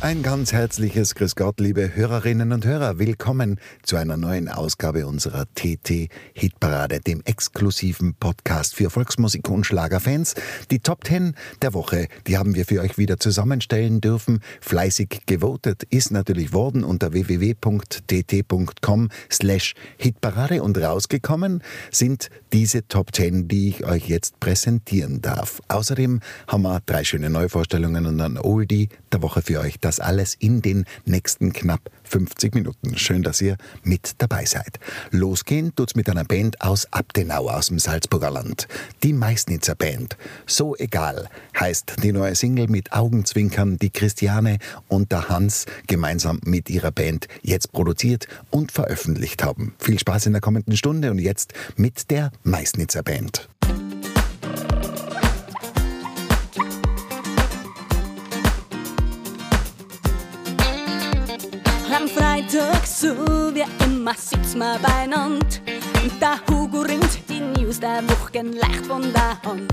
Ein ganz herzliches Grüß Gott, liebe Hörerinnen und Hörer. Willkommen zu einer neuen Ausgabe unserer TT Hitparade, dem exklusiven Podcast für Volksmusik und Schlagerfans. Die Top 10 der Woche, die haben wir für euch wieder zusammenstellen dürfen. Fleißig gewotet ist natürlich worden unter www.tt.com slash Hitparade und rausgekommen sind diese Top 10, die ich euch jetzt präsentieren darf. Außerdem haben wir drei schöne Neuvorstellungen und ein Oldie der Woche für euch das alles in den nächsten knapp 50 Minuten. Schön, dass ihr mit dabei seid. Losgehen tut's mit einer Band aus Abtenau aus dem Salzburger Land. Die Meißnitzer Band. So egal heißt die neue Single mit Augenzwinkern, die Christiane und der Hans gemeinsam mit ihrer Band jetzt produziert und veröffentlicht haben. Viel Spaß in der kommenden Stunde und jetzt mit der Meißnitzer Band. So wie immer, sitzen wir beieinander. Und der Hugo ringt die News der Woche leicht von der Hand.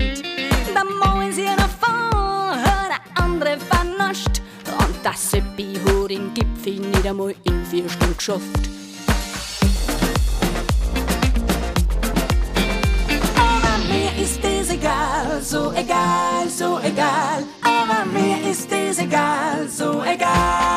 Mo ist hier noch vor, der andere vernascht. Und der Seppi hat den Gipfel nicht einmal in vier Stunden geschafft. Aber mir ist das egal, so egal, so egal. Aber mir ist das egal, so egal.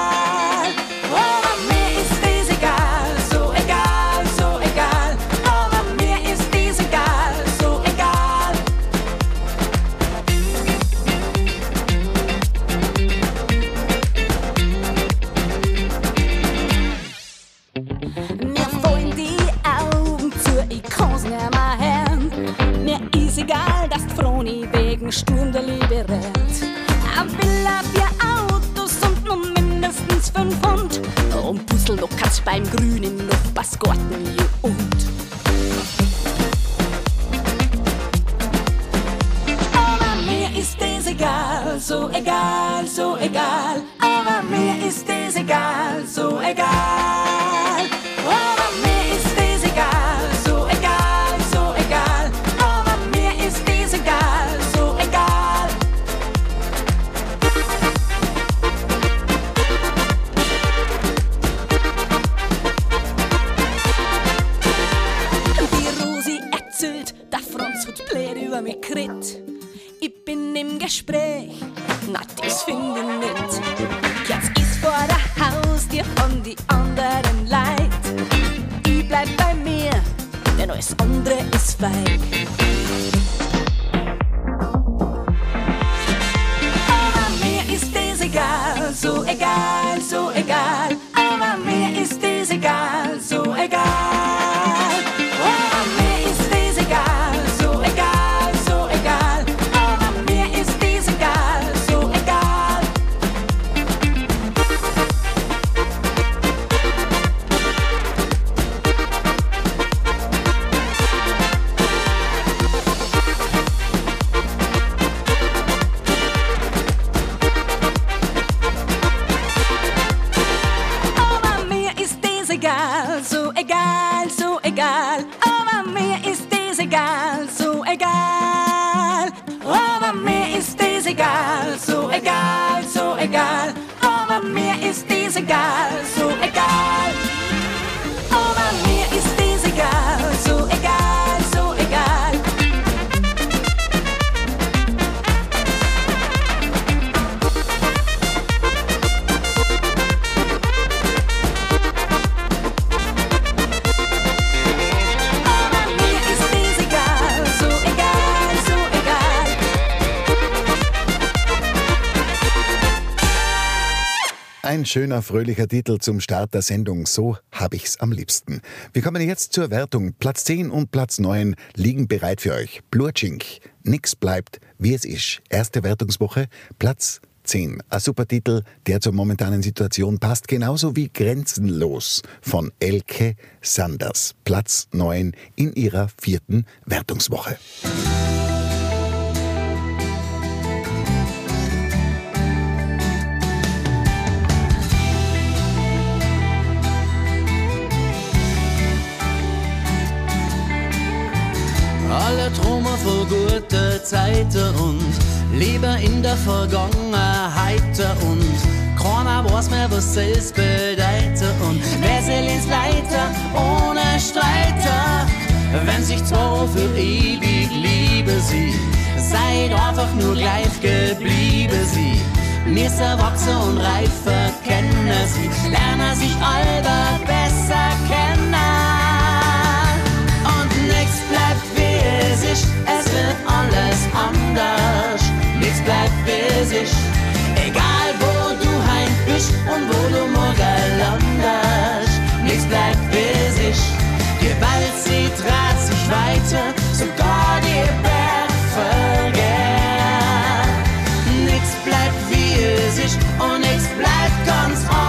Wegen Sturm der Liebe rennt. Ein Villa, vier Autos und nur mindestens fünf Hund. Und Puzzle-Lockers beim grünen Nachbarsgarten, je und. Aber mir ist das egal, so egal, so egal. Gespräch, na das finde ich nicht. Jetzt ist vor der Haustür von die anderen Leid. Ich bleib bei mir, denn alles andere ist feig. Schöner, fröhlicher Titel zum Start der Sendung. So hab ich's am liebsten. Wir kommen jetzt zur Wertung. Platz 10 und Platz 9 liegen bereit für euch. Blurchink. Nix bleibt, wie es ist. Erste Wertungswoche, Platz 18. Ein super Titel, der zur momentanen Situation passt, genauso wie Grenzenlos von Elke Sanders. Platz 9 in ihrer vierten Wertungswoche. Traumer vor gute Zeiten und lieber in der Vergangenheit und keiner weiß mehr, was es bedeutet und wer soll ins Leiter ohne Streiter, wenn sich zwei für ewig liebe sie, seid einfach nur gleich geblieben sie. Mir erwachsen und reifer kennen sie, lernen sich alle besser kennen. Wie es wird alles anders. Nichts bleibt es ist, egal wo du heim bist und wo du morgen landest. Nichts bleibt ist, die Welt sie dreht sich weiter, sogar die Berg. Nichts bleibt es ist und nichts bleibt ganz einfach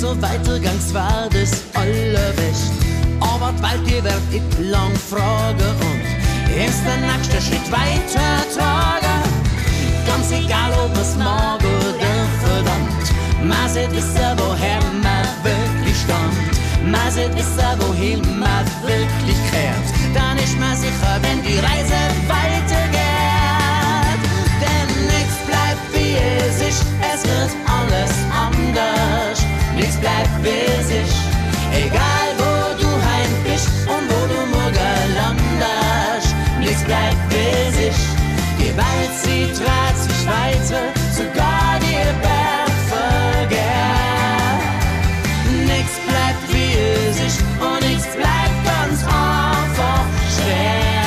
So weitergangs war, das alle wäscht. Aber bald ihr werdet ich lang fragen und ist der nächste Schritt weiter tragen. Ganz egal, ob es mag oder verdammt. Man sieht wissen, woher man wirklich stammt. Man sieht wissen, wohin man wirklich kehrt. Dann ist man sicher, wenn die Reise weitergeht. Denn nichts bleibt wie es ist, es wird alles anders. Nichts bleibt es ist, egal wo du heim bist und wo du morgen landest. Nichts bleibt es ist, die Welt sie dreht sich weiter, sogar die Berg vergeht. Nichts bleibt es ist und nichts bleibt ganz einfach stehen.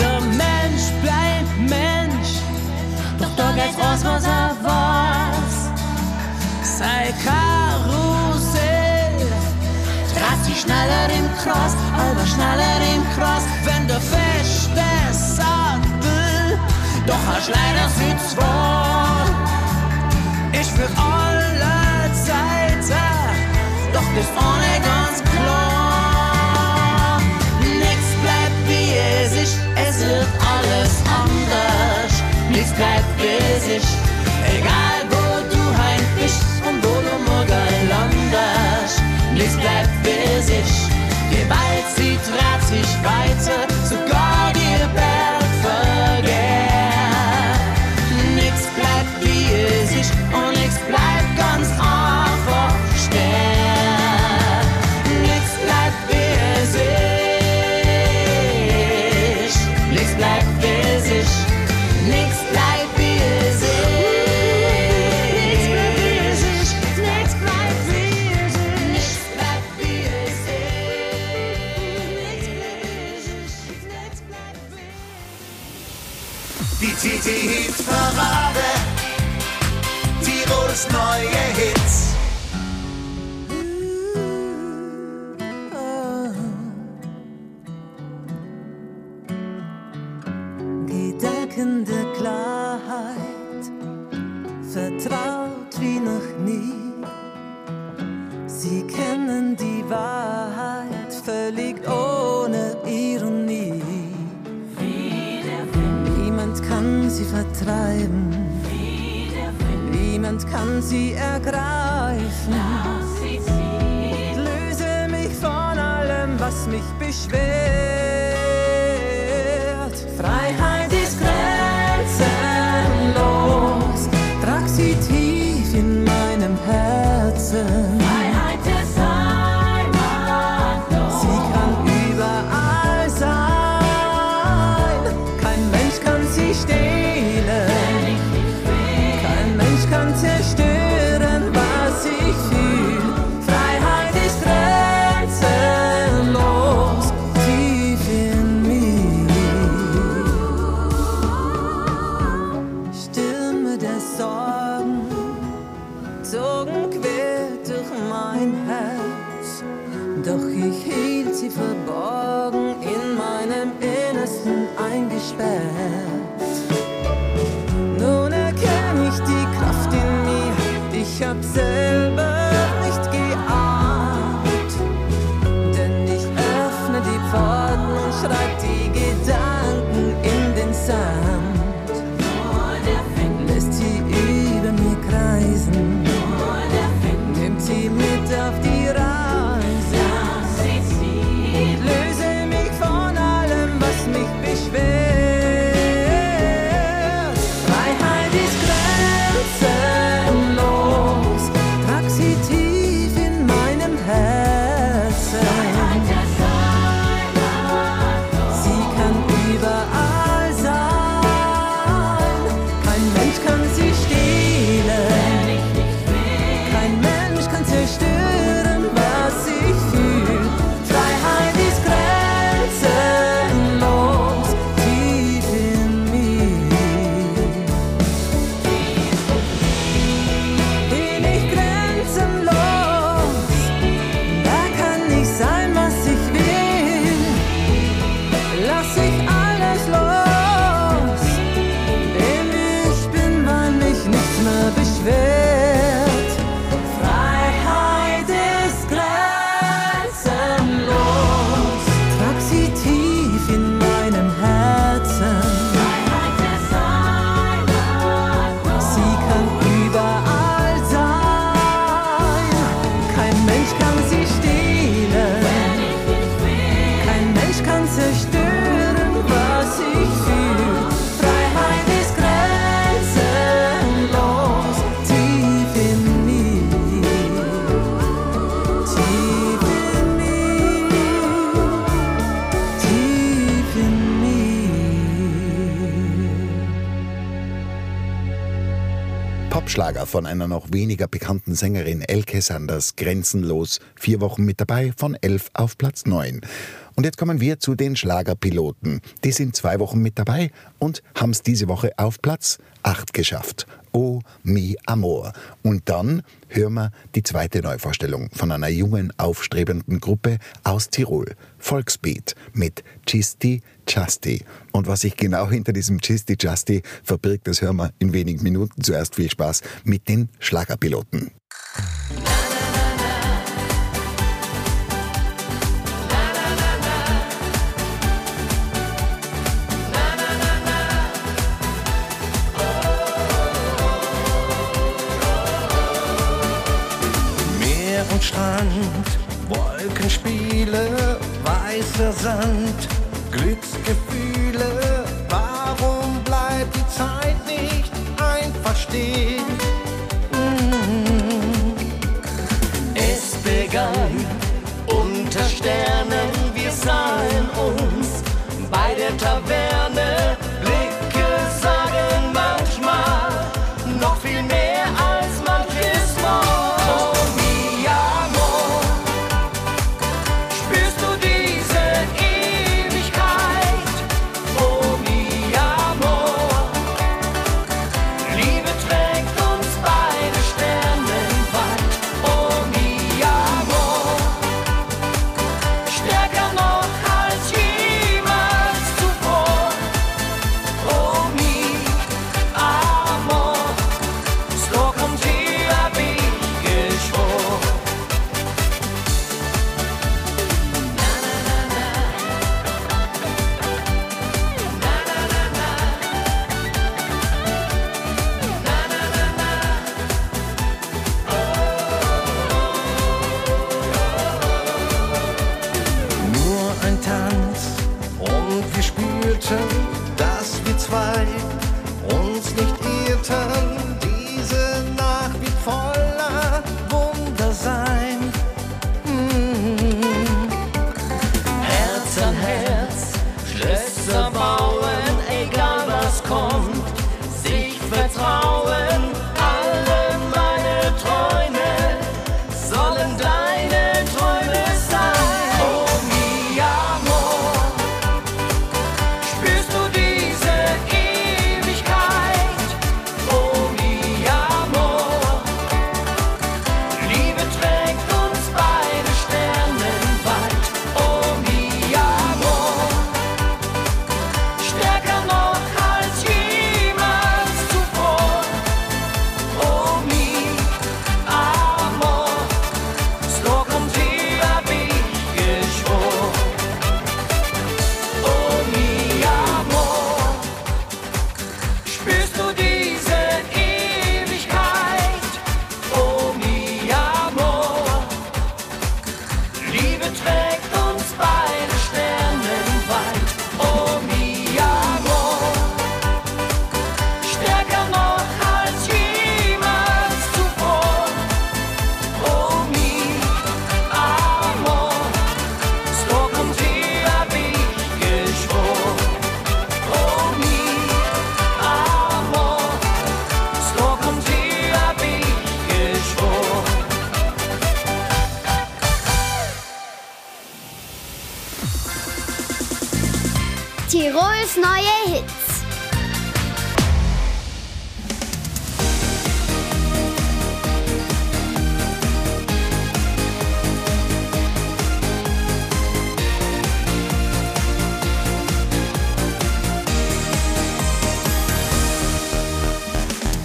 Der Mensch bleibt Mensch, doch da geht's raus, was er schneller im Kreis, aber schneller im Kreis, wenn der feste Sattel doch hast leider sie zwei. Ich für alle Zeiten, doch das ohne ganz klar. Nichts bleibt wie es ist, es wird alles anders. Nichts bleibt wie es ist, egal wo du heim bist und wo du morgen landest. Nichts bleibt dreht von einer noch weniger bekannten Sängerin Elke Sanders, grenzenlos. Vier Wochen mit dabei, von 11 auf Platz 9. Und jetzt kommen wir zu den Schlagerpiloten. Die sind zwei Wochen mit dabei und haben es diese Woche auf Platz 8 geschafft. Oh, mi amor. Und dann hören wir die zweite Neuvorstellung von einer jungen, aufstrebenden Gruppe aus Tirol. Volksbeat mit Chisti Chasti. Und was sich genau hinter diesem Chisti Chasti verbirgt, das hören wir in wenigen Minuten. Zuerst viel Spaß mit den Schlagerpiloten. Und Strand, Wolkenspiele, weißer Sand, Glücksgefühle. Warum bleibt die Zeit nicht einfach stehen? Mm. Es begann unter Sternen, wir sahen uns bei der Taverne.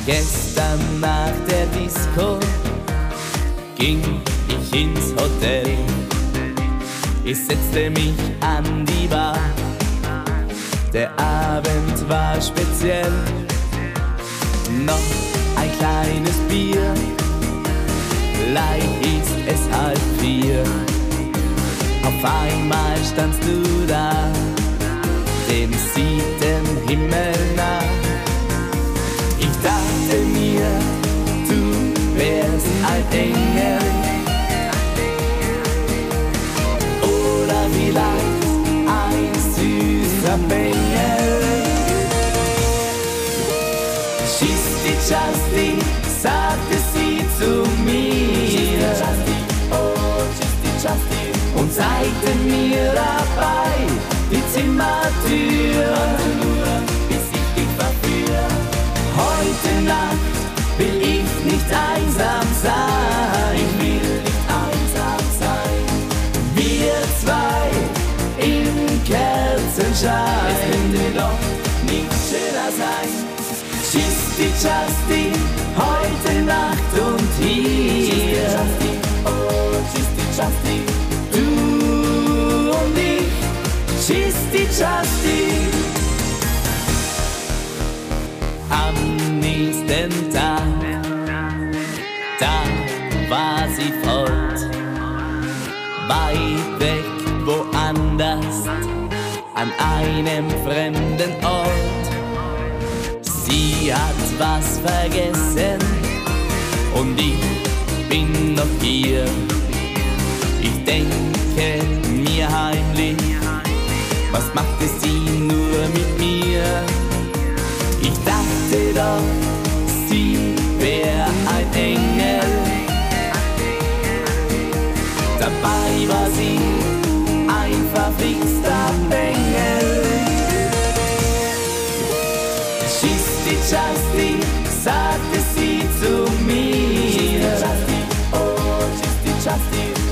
Gestern nach der Disco ging ich ins Hotel. Ich setzte mich an die Bar. Der Abend war speziell. Noch ein kleines Bier. Gleich ist es halb vier. Auf einmal standst du da, dem siebten Himmel nach. Dachte mir, du wärst ein Engel. Oder vielleicht ein süßer Bengel. Schisti Chasti, sagte sie zu mir. Und zeigte mir dabei die Zimmertür. Heute Nacht will ich nicht einsam sein. Ich will nicht einsam sein. Wir zwei im Kerzenschein. Es könnte doch nicht schöner sein. Chisti Chasti, heute Nacht und hier. Oh, Chisti Chasti, du und ich. Chisti Chasti. am nächsten Tag. Da war sie fort, weit weg woanders, an einem fremden Ort. Sie hat was vergessen und ich bin noch hier. Ich denke mir heimlich, was machte sie nur mit mir? Ich dachte doch, sie wär ein Engel. Dabei war sie ein verflixter Bengel. Schisti Chasti, sagte sie zu mir.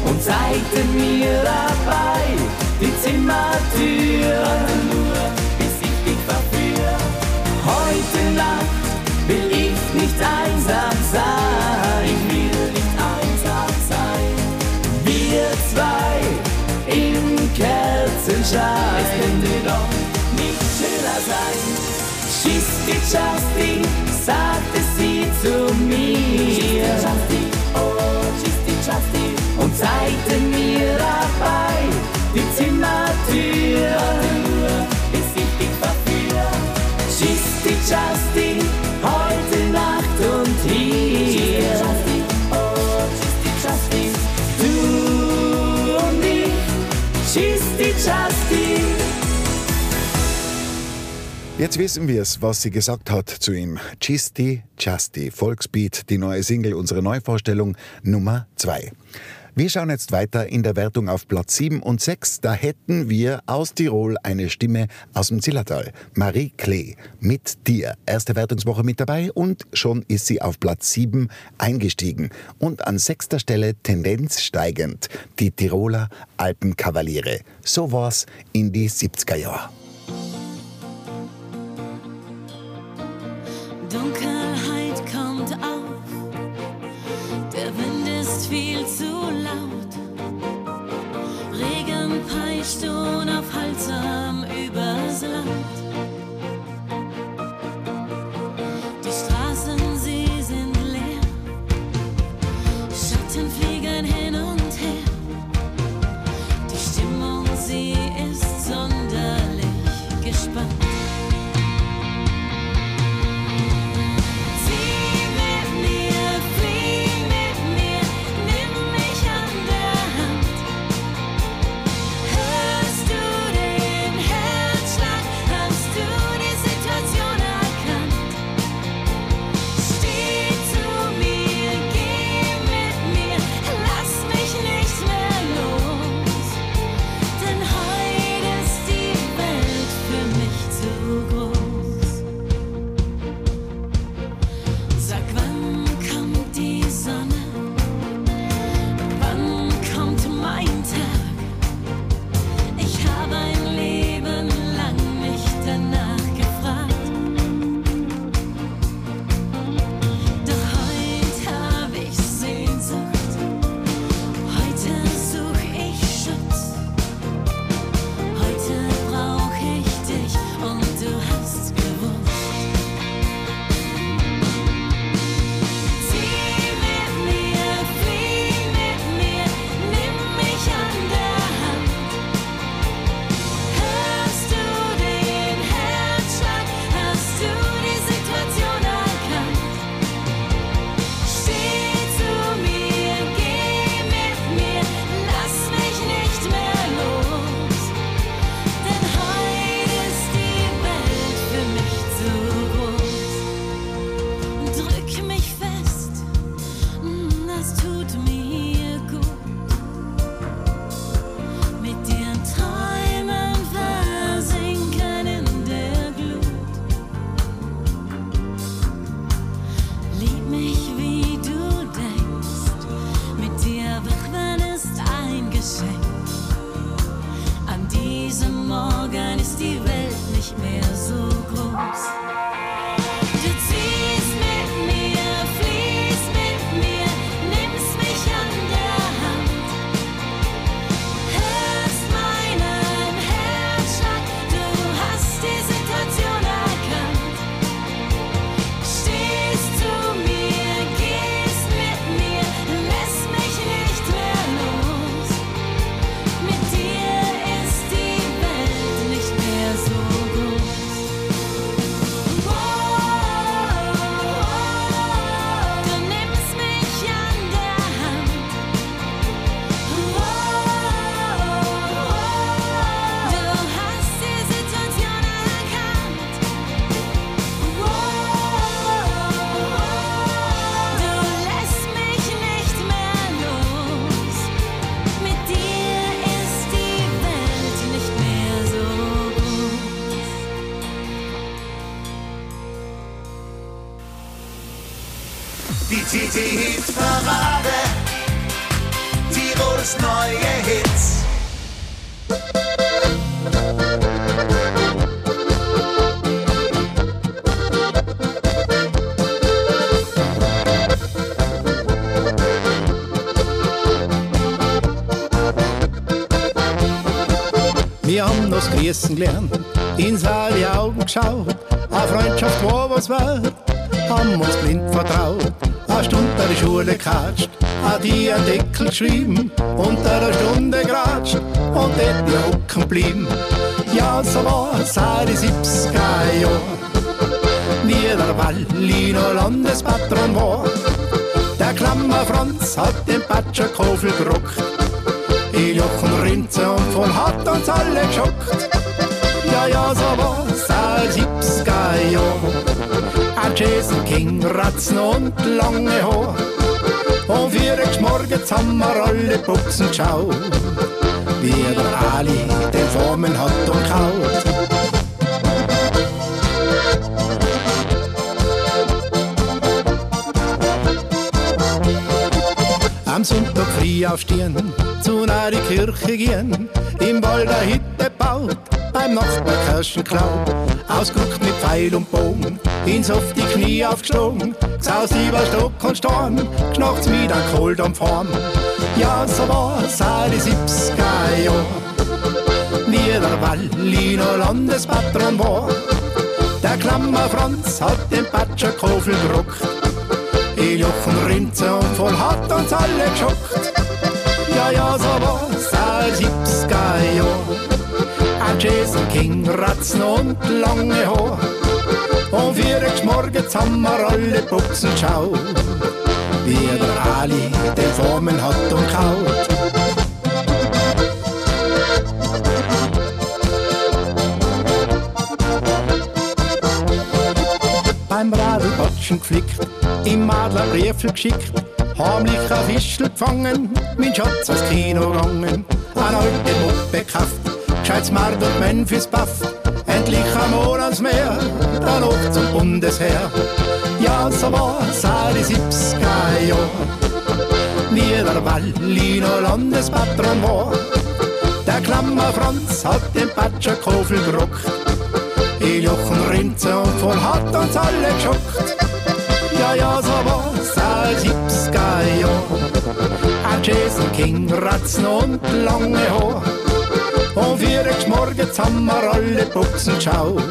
Und zeigte mir dabei die Zimmertür. Bis ich dich verführe. Heute Nacht will ich einsam sein. Ich will nicht einsam sein. Wir zwei im Kerzenschein. Es könnte doch nicht schöner sein. Schisti Chasti, sagte sie zu mir. Oh, Schisti Chasti. Und zeigte mir dabei die Zimmertür. Bis ich dich verführe. Chisti Chasti, heute Jetzt wissen wir es, was sie gesagt hat zu ihm. Chisti Chasti, Volksbeat, die neue Single, unsere Neuvorstellung Nummer 2. Wir schauen jetzt weiter in der Wertung auf Platz 7 und 6. Da hätten wir aus Tirol eine Stimme aus dem Zillertal. Marie Klee mit dir. Erste Wertungswoche mit dabei und schon ist sie auf Platz 7 eingestiegen. Und an sechster Stelle Tendenz steigend. Die Tiroler Alpenkavaliere. So war's in die 70er Jahre. Dunkelheit kommt auf, der Wind ist viel zu laut. Regen peitscht unaufhaltsam Wir das Grießen gelernt, ins alle Augen geschaut, eine Freundschaft war was wert, haben uns blind vertraut, eine Stunde an der Schule gekatscht, an die ein Deckel geschrieben, unter einer Stunde geratscht und dort die hocken blieben. Ja, so war es seit die 70er Jahre, wie der Walliner Landespatron war. Der Klammer Franz hat den Patscherkofel gerockt, in Jochen Rinze und voll hat uns alle geschockt. Ja, ja, so war's seit 70er Jahren. Ein Jason King, Ratzen und lange Haar. Und vier Uhr morgens haben wir alle Buchsen geschaut, wie der Ali den Formen hat und kaut. Am Sonntag früh aufstehen, zu einer Kirche gehen, im Wald eine Hütte baut, beim Nachbar Kirschen klaut, ausgeguckt mit Pfeil und Bogen, ins auf die Knie aufgeschlagen, gesaust über Stock und Storn, geschnachts mit einem Kohl am Form. Ja, so war's seit die 70er Jahre, wie der Walliner Landespatron war. Der Klammer Franz hat den Patscherkofel gerockt, in Jochen Rinze und voll hat uns alle geschockt. Ja, ja, so war's seit 70er Jahren. Ein Jason King, Ratzen und lange Haar. Und vier Uhr morgens haben wir alle Buchsen geschaut, wie der Ali den Formen hat und kaut. beim Radlbatschen geflickt, im Adler Briefel geschickt, heimlich ein Fischl gefangen, mein Schatz ans Kino gegangen, eine alte Muppe gekauft, gescheites Mark und Memphis Buff, endlich am Monatsmeer, dann noch zum Bundesheer. Ja, so war's auch die 70er Jahre, wie der Walliner Landespatron war. Der Klammer Franz hat den Patscherkofel gerockt, in Jochen Rinze und voll hat uns alle geschockt. Ja, ja, so war's seit 70er Jahren. Ein Jason King, Ratzen und lange Haar. Und vier Uhr morgens haben wir alle Buchsen geschaut,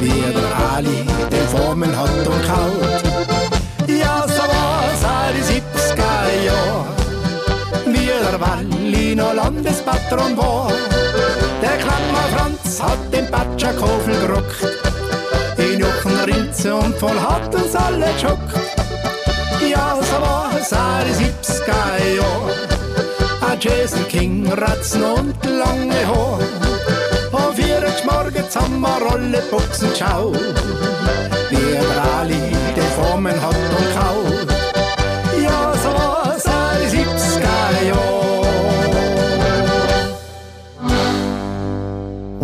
wie der Ali den Formen hat und kaut. Ja, so war's die 70er Jahren, wie der Walliner Landespatron war. Der Klammer Franz hat den Patscherkofel gerockt, Rinze und voll hat uns alle geschockt. Ja, so war's auch die 70er Jahre. Ein Jason King, Ratzen und lange Haar. Vier Uhr morgens haben wir alle Buchsen geschaut, wie der Ali den Formen hat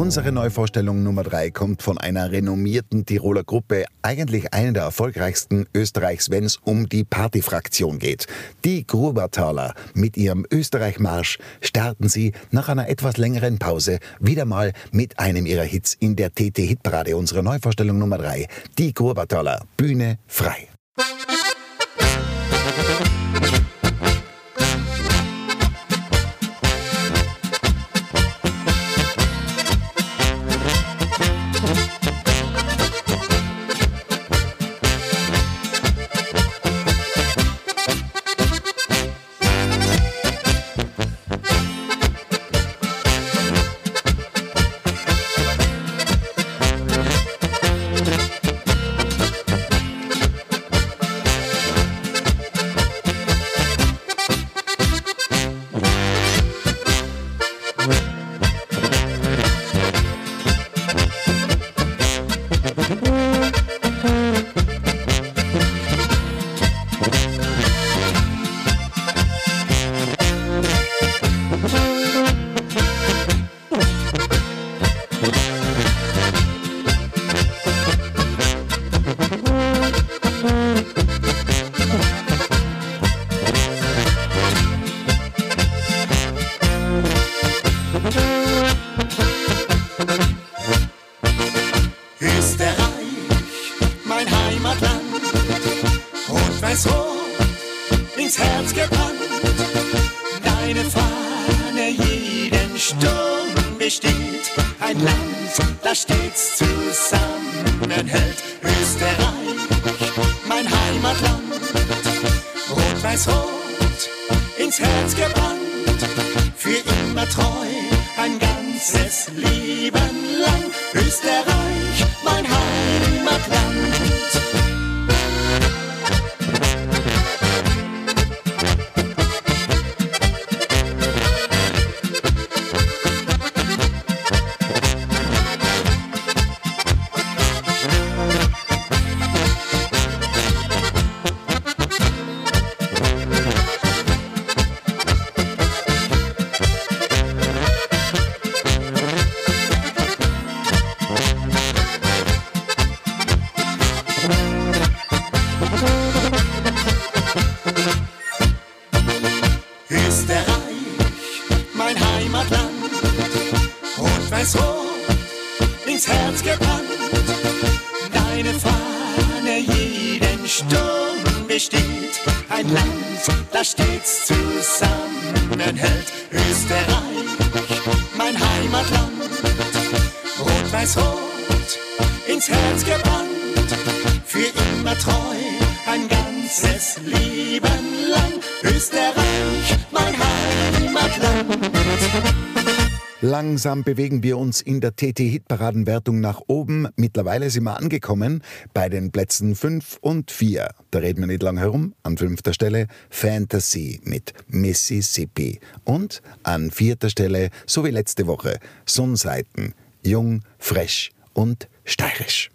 Unsere Neuvorstellung Nummer 3 kommt von einer renommierten Tiroler Gruppe, eigentlich eine der erfolgreichsten Österreichs, wenn es um die Partyfraktion geht. Die Grubertaler mit ihrem Österreich-Marsch starten sie nach einer etwas längeren Pause wieder mal mit einem ihrer Hits in der TT-Hitparade. Unsere Neuvorstellung Nummer 3, die Grubertaler, Bühne frei. Lang. Langsam bewegen wir uns in der TT-Hitparadenwertung nach oben. Mittlerweile sind wir angekommen bei den Plätzen 5 und 4. Da reden wir nicht lang herum. An fünfter Stelle Fantasy mit Mississippi. Und an vierter Stelle, so wie letzte Woche, Sonnseiten. Jung, fresh und steirisch.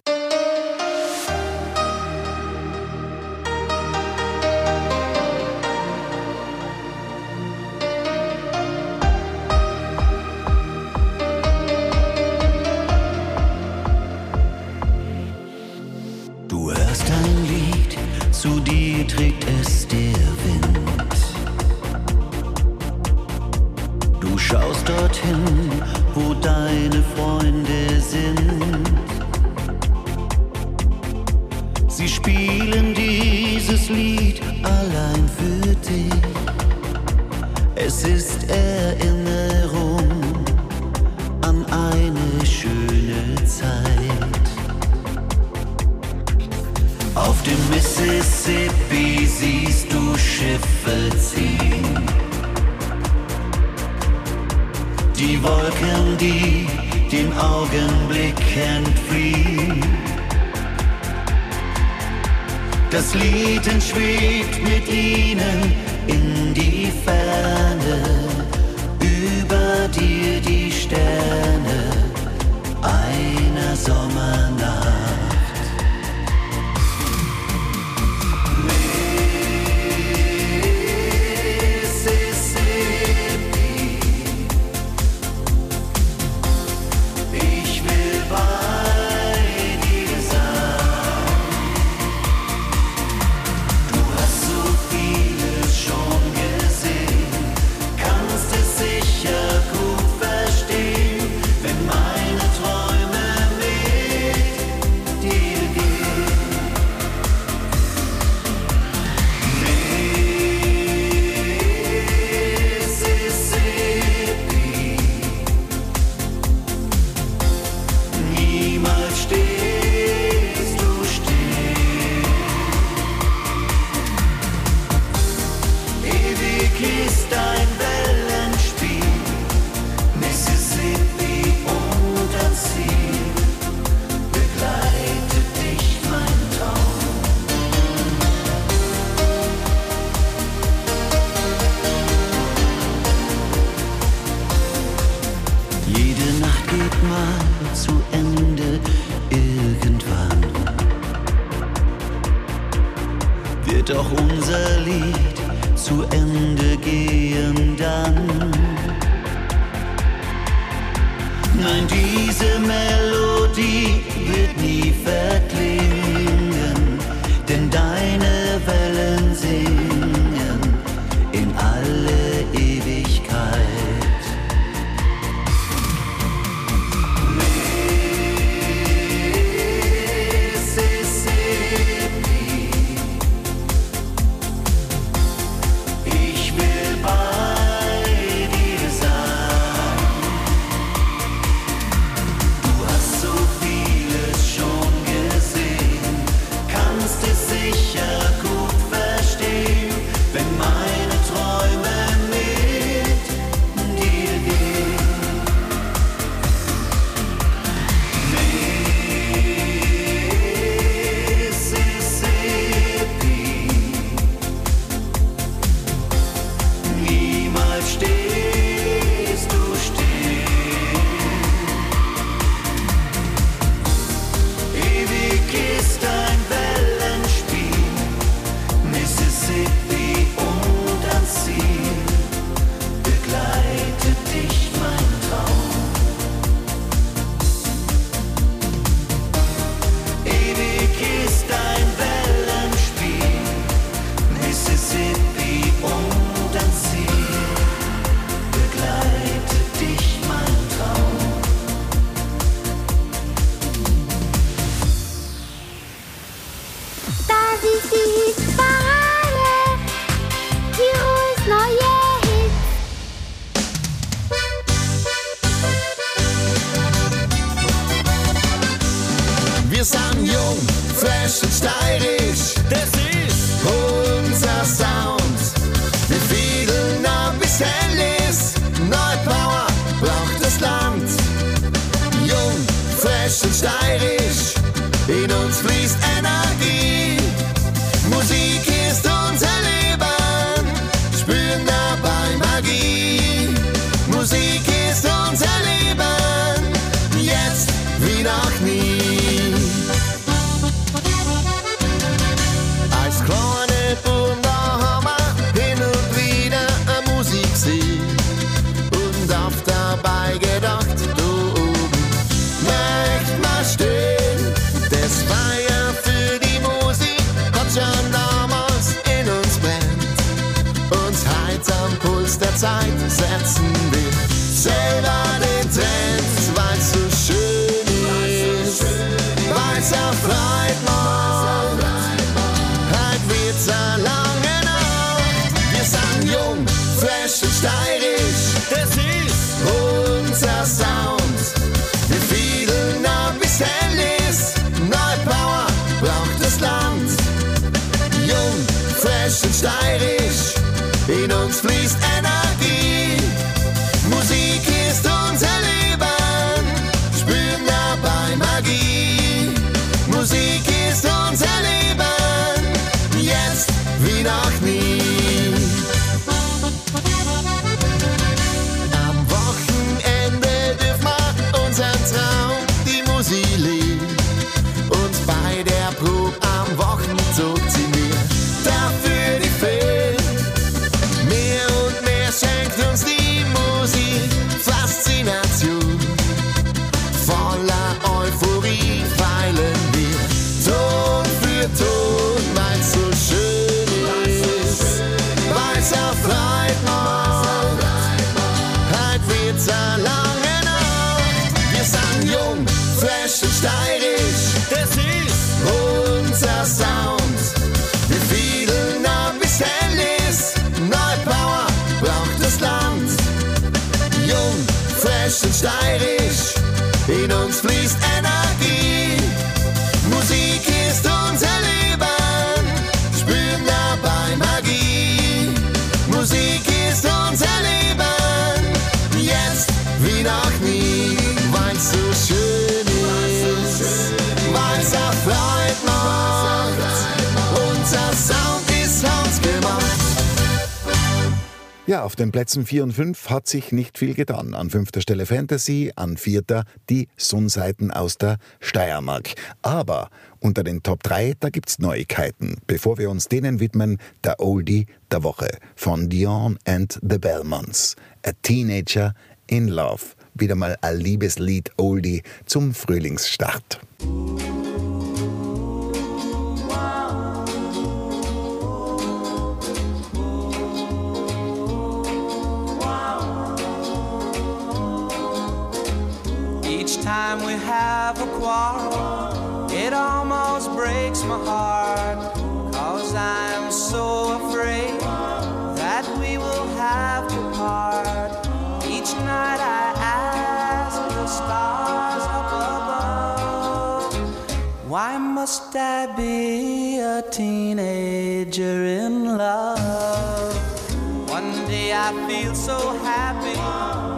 Zeit setzen wir selber den Trend, weil es so schön ist, weil es erfreut man. Halt wird's lange auf. Wir sind jung, fresh und steirisch. Das ist unser Sound. Wir fielen ab bis hell ist. Power braucht das Land. Jung, fresh und steirisch. In uns fließt Halt on. Lange Nacht. Wir sind jung, fresh und steirisch. Das ist unser Sound. Wir fiedeln ab bis hell ist. Neubauer braucht das Land. Jung, fresh und steirisch. In uns fließt Energie. Ja, auf den Plätzen 4 und 5 hat sich nicht viel getan. An fünfter Stelle Fantasy, an vierter die Sonnseiten aus der Steiermark. Aber unter den Top 3, da gibt's Neuigkeiten. Bevor wir uns denen widmen, der Oldie der Woche von Dion and the Belmonts. A Teenager in Love. Wieder mal ein Liebeslied Oldie zum Frühlingsstart. Time we have a quarrel, it almost breaks my heart. Cause I'm so afraid that we will have to part. Each night I ask the stars up above, why must I be a teenager in love? One day I feel so happy,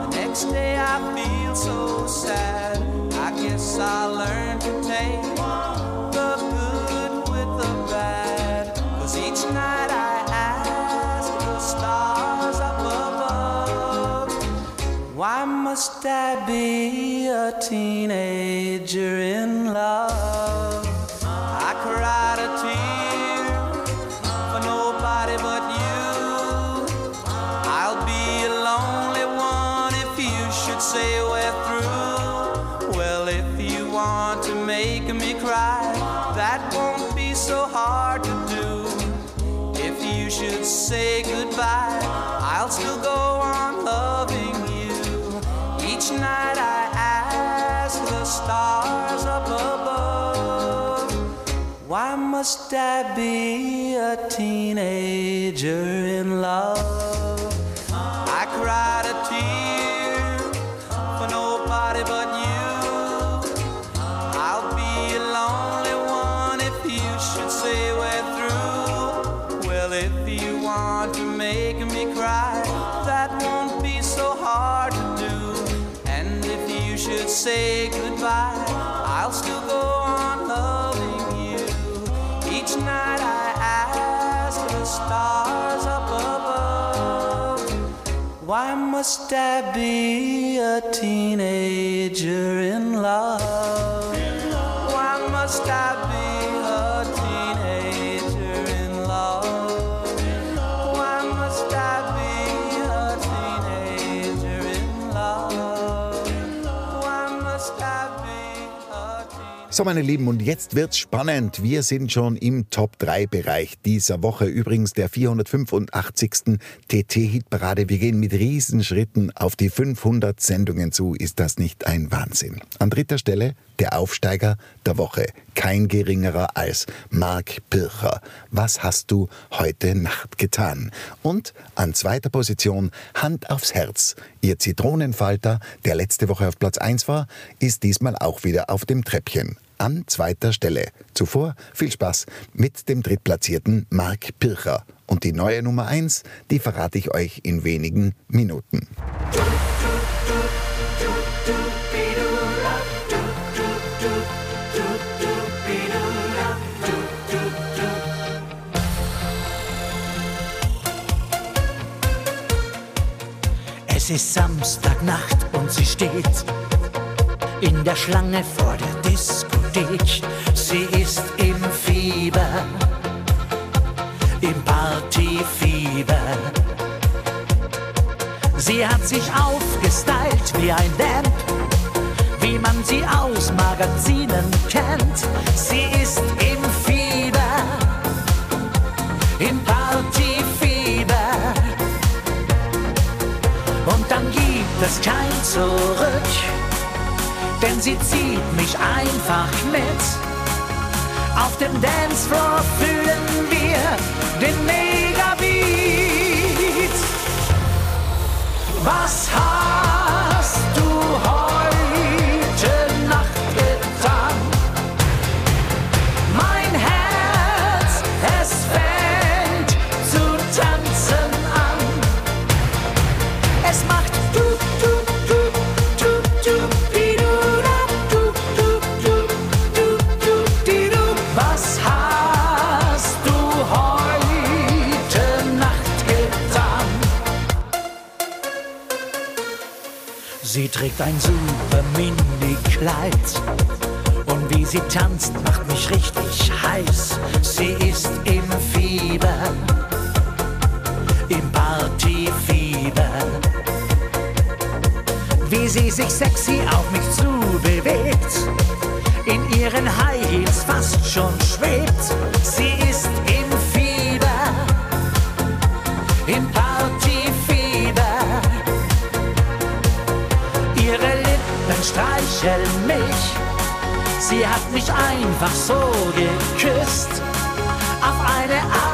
the next day I feel so sad. Guess I learned to take the good with the bad. Cause each night I ask the stars up above, why must I be a teenager in love? I cried a tear for nobody but you. I'll be a lonely one if you should say I'll still go on loving you. Each night I ask the stars up above, why must I be a teenager in love? I cried why must I be a teenager in love? Why must I be So, meine Lieben, und jetzt wird's spannend. Wir sind schon im Top-3-Bereich dieser Woche. Übrigens der 485. TT-Hitparade. Wir gehen mit Riesenschritten auf die 500 Sendungen zu. Ist das nicht ein Wahnsinn? An dritter Stelle der Aufsteiger der Woche. Kein geringerer als Mark Pircher. Was hast du heute Nacht getan? Und an zweiter Position Hand aufs Herz. Ihr Zitronenfalter, der letzte Woche auf Platz 1 war, ist diesmal auch wieder auf dem Treppchen. An zweiter Stelle. Zuvor viel Spaß mit dem drittplatzierten Mark Pircher. Und die neue Nummer 1, die verrate ich euch in wenigen Minuten. Es ist Samstagnacht und sie steht in der Schlange vor der Diskothek. Sie ist im Fieber, im Partyfieber. Sie hat sich aufgestylt wie ein Vamp, wie man sie aus Magazinen kennt. Sie ist im Fieber, im Partyfieber. Und dann gibt es kein Zurück, sie zieht mich einfach mit. Auf dem Dancefloor fühlen wir den Megabeat. Was hast trägt ein super Mini-Kleid. Und wie sie tanzt, macht mich richtig heiß. Sie ist im Fieber, im Partyfieber. Wie sie sich sexy auf mich zubewegt, in ihren High Heels fast schon schwebt. Streicheln mich. Sie hat mich einfach so geküsst. Auf eine Art,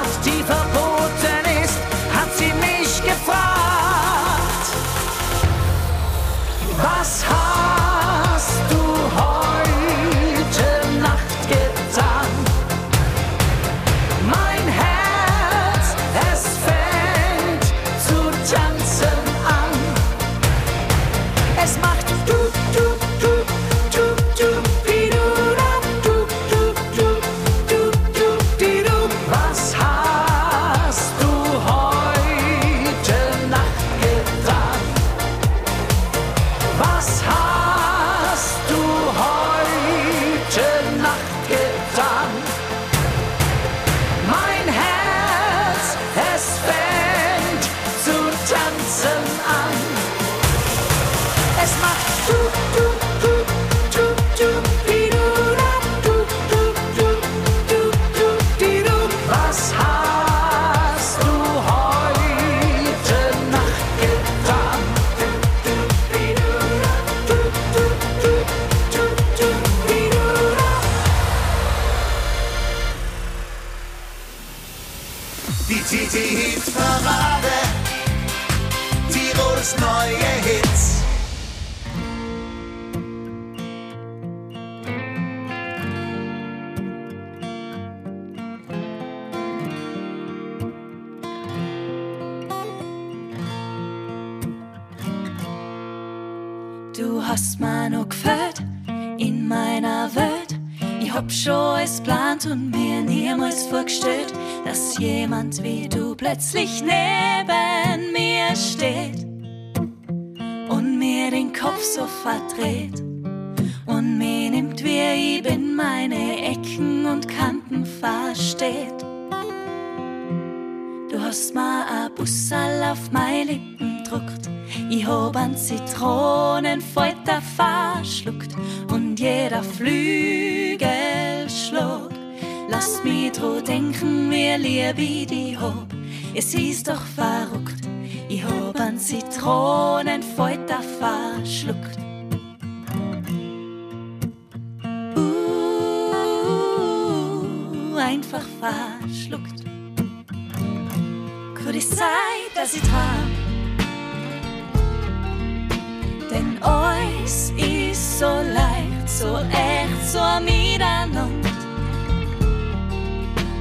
alles plant und mir niemals vorgestellt, dass jemand wie du plötzlich neben mir steht und mir den Kopf so verdreht und mir nimmt, wie ich bin, meine Ecken und Kanten versteht. Du hast mir a Bussal auf meine Lippen druckt. Ich hab an Zitronenfalter verschluckt und jeder Flügelschlag Lass mich dran denken, wie lieb ich dich hab. Es ist doch verrückt, ich hab an Zitronenfalter verschluckt. Uh, einfach verschluckt. Könnte es sein, dass ich dran denn alles ist so leicht, so echt, so miteinander.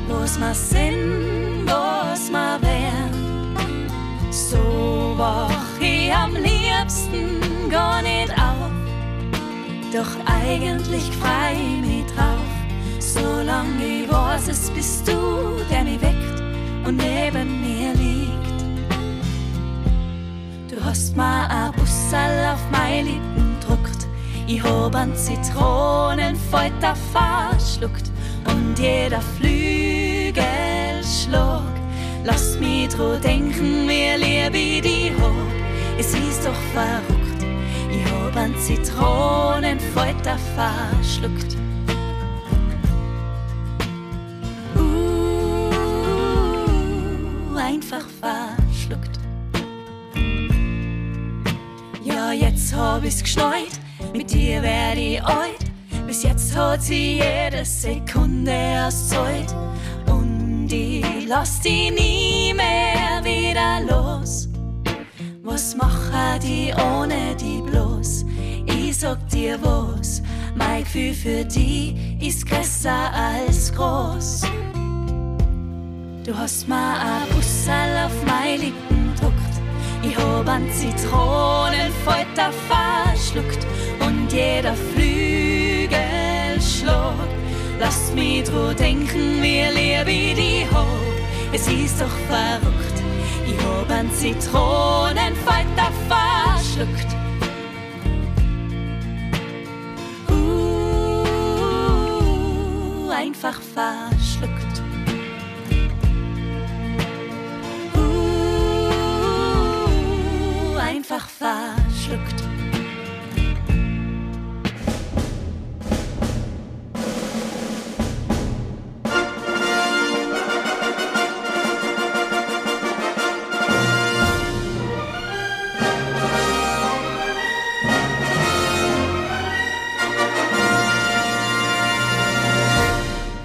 Was ma sind, was ma wären. So wach ich am liebsten gar nicht auf. Doch eigentlich frei ich mich drauf. Solange ich weiß, es bist du, der mich weckt und neben mir liegt. Du hast mir a Bussal auf meine Lippen druckt. Ich hab an Zitronenfalter verschluckt und jeder Flügelschlag Lass mich dran denken, wie lieb ich dich hab. Es ist doch verrückt, ich hab an Zitronenfalter verschluckt. Jetzt hab ich's geschneit, mit dir werd ich alt. Bis jetzt hat sie jede Sekunde auszahlt. Und ich lass die nie mehr wieder los. Was mache die ohne die bloß? Ich sag dir was, mein Gefühl für die ist größer als groß. Du hast mir a Bussal auf Lippen druckt. Ich hab an Zitronenfalter verschluckt und jeder Flügel Flügelschlag. Lass mich dran denken, wie lieb ich die hab. Es ist doch verrückt. Ich hab an Zitronenfalter verschluckt. Uh, einfach verschluckt. Uh, einfach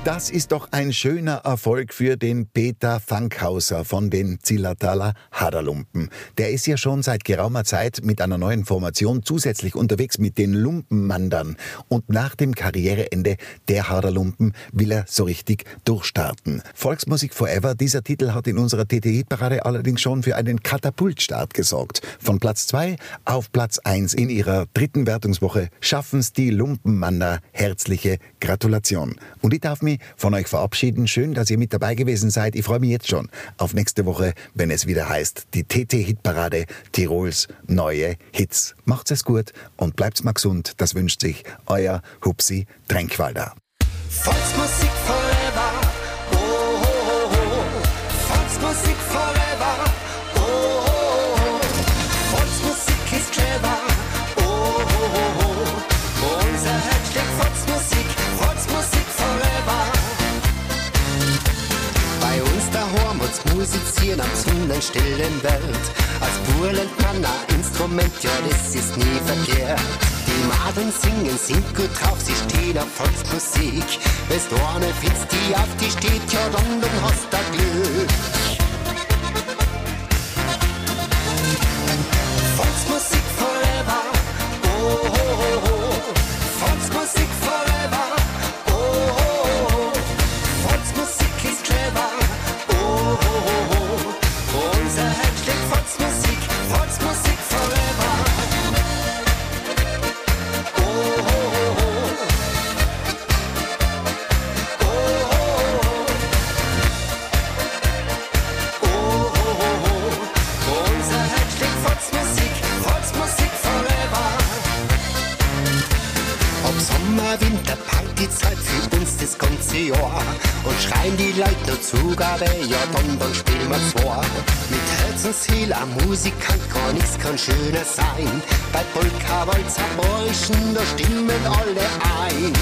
Das ist doch ein schöner Erfolg für den Peter Fankhauser von den Zillertaler Haderlumpen. Der ist ja schon seit geraumer Zeit mit einer neuen Formation zusätzlich unterwegs mit den Lumpenmandern. Und nach dem Karriereende der Haderlumpen will er so richtig durchstarten. Volksmusik Forever, dieser Titel hat in unserer TT-Parade allerdings schon für einen Katapultstart gesorgt. Von Platz 2 auf Platz 1 in ihrer dritten Wertungswoche schaffen's die Lumpenmander. Herzliche Gratulation. Und ich darf mich von euch verabschieden. Schön, dass ihr mit dabei gewesen seid. Ich freue mich jetzt schon auf nächste Woche, wenn es wieder heißt, die TT-Hitparade Tirols neue Hits. Macht's es gut und bleibt's mal gesund. Das wünscht sich euer Hupsi Tränkwalder. Volksmusik forever. Musizieren am sonnenstillen Welt. Als Bur lernt man ein Instrument, ja, das ist nie verkehrt. Die Madeln singen, sind gut drauf, sie stehen auf Volksmusik. Wenn's du eine findest, die auf die steht, ja, dann, dann hast du Glück. Volksmusik forever. Und Seele, ein Musikant, gar nichts kann schöner sein. Bei Polka, Walzer, Bräuchen, da stimmen alle ein.